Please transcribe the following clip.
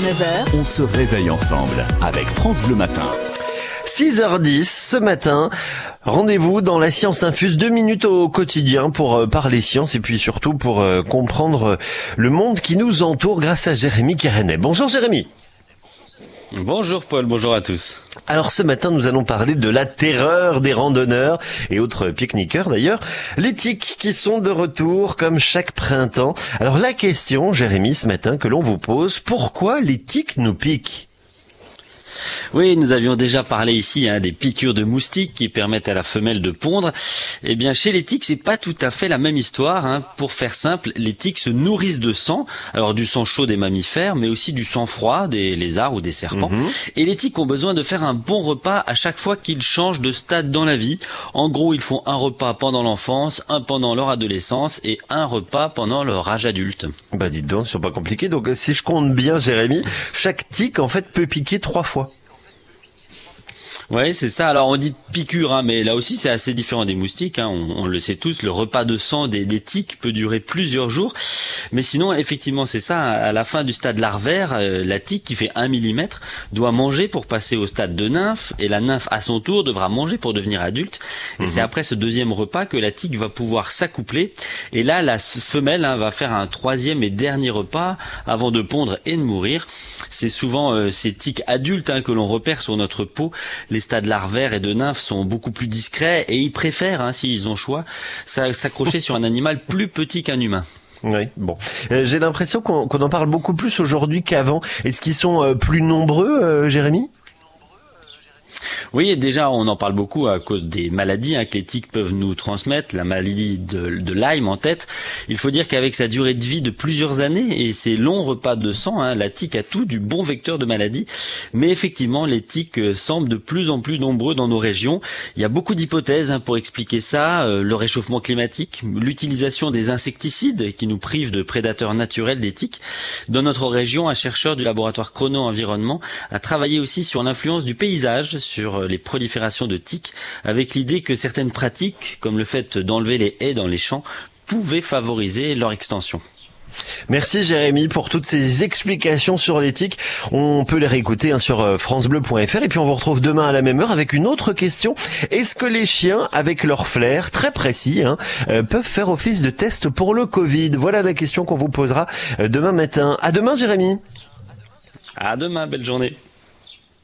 9h, On se réveille ensemble avec France Bleu Matin. 6h10 ce matin. Rendez-vous dans la science infuse, deux minutes au quotidien pour euh, parler science et puis surtout pour euh, comprendre euh, le monde qui nous entoure grâce à Jérémy Kérenet. Bonjour Jérémy. Bonjour Paul, bonjour à tous. Alors ce matin, nous allons parler de la terreur des randonneurs et autres pique-niqueurs d'ailleurs, les tiques qui sont de retour comme chaque printemps. Alors la question, Jérémy, ce matin que l'on vous pose, pourquoi les tiques nous piquent? Oui, nous avions déjà parlé ici hein, des piqûres de moustiques qui permettent à la femelle de pondre. Eh bien, chez les tiques, c'est pas tout à fait la même histoire. hein. Pour faire simple, les tiques se nourrissent de sang, alors du sang chaud des mammifères, mais aussi du sang froid des lézards ou des serpents. Et les tiques ont besoin de faire un bon repas à chaque fois qu'ils changent de stade dans la vie. En gros, ils font un repas pendant l'enfance, un pendant leur adolescence et un repas pendant leur âge adulte. Bah dites donc, c'est pas compliqué. Donc si je compte bien, Jérémy, chaque tique en fait peut piquer trois fois. Ouais, c'est ça. Alors on dit piqûre, hein, mais là aussi c'est assez différent des moustiques. Hein. On, on le sait tous, le repas de sang des, des tiques peut durer plusieurs jours. Mais sinon, effectivement, c'est ça. À la fin du stade larvaire, euh, la tique qui fait 1 mm doit manger pour passer au stade de nymphe, et la nymphe à son tour devra manger pour devenir adulte. Et c'est après ce deuxième repas que la tique va pouvoir s'accoupler. Et là, la femelle hein, va faire un troisième et dernier repas avant de pondre et de mourir. C'est souvent euh, ces tiques adultes hein, que l'on repère sur notre peau. Les stades larvaires et de nymphes sont beaucoup plus discrets et ils préfèrent, hein, s'ils ont choix, s'a- s'accrocher sur un animal plus petit qu'un humain. Oui, bon. Euh, J'ai l'impression qu'on qu'on en parle beaucoup plus aujourd'hui qu'avant. Est-ce qu'ils sont euh, plus nombreux, euh, Jérémy? Oui, déjà, on en parle beaucoup à cause des maladies hein, que les tiques peuvent nous transmettre, la maladie de, de Lyme en tête. Il faut dire qu'avec sa durée de vie de plusieurs années et ses longs repas de sang, hein, la tique a tout du bon vecteur de maladie. Mais effectivement, les tiques euh, semblent de plus en plus nombreux dans nos régions. Il y a beaucoup d'hypothèses hein, pour expliquer ça. Euh, le réchauffement climatique, l'utilisation des insecticides qui nous privent de prédateurs naturels des tiques. Dans notre région, un chercheur du laboratoire Chrono Environnement a travaillé aussi sur l'influence du paysage sur euh, les proliférations de tiques, avec l'idée que certaines pratiques, comme le fait d'enlever les haies dans les champs, pouvaient favoriser leur extension. Merci Jérémy pour toutes ces explications sur l'éthique. On peut les réécouter hein, sur euh, francebleu.fr et puis on vous retrouve demain à la même heure avec une autre question. Est-ce que les chiens, avec leur flair très précis, hein, euh, peuvent faire office de test pour le Covid? Voilà la question qu'on vous posera demain matin. À demain Jérémy. À demain, belle journée.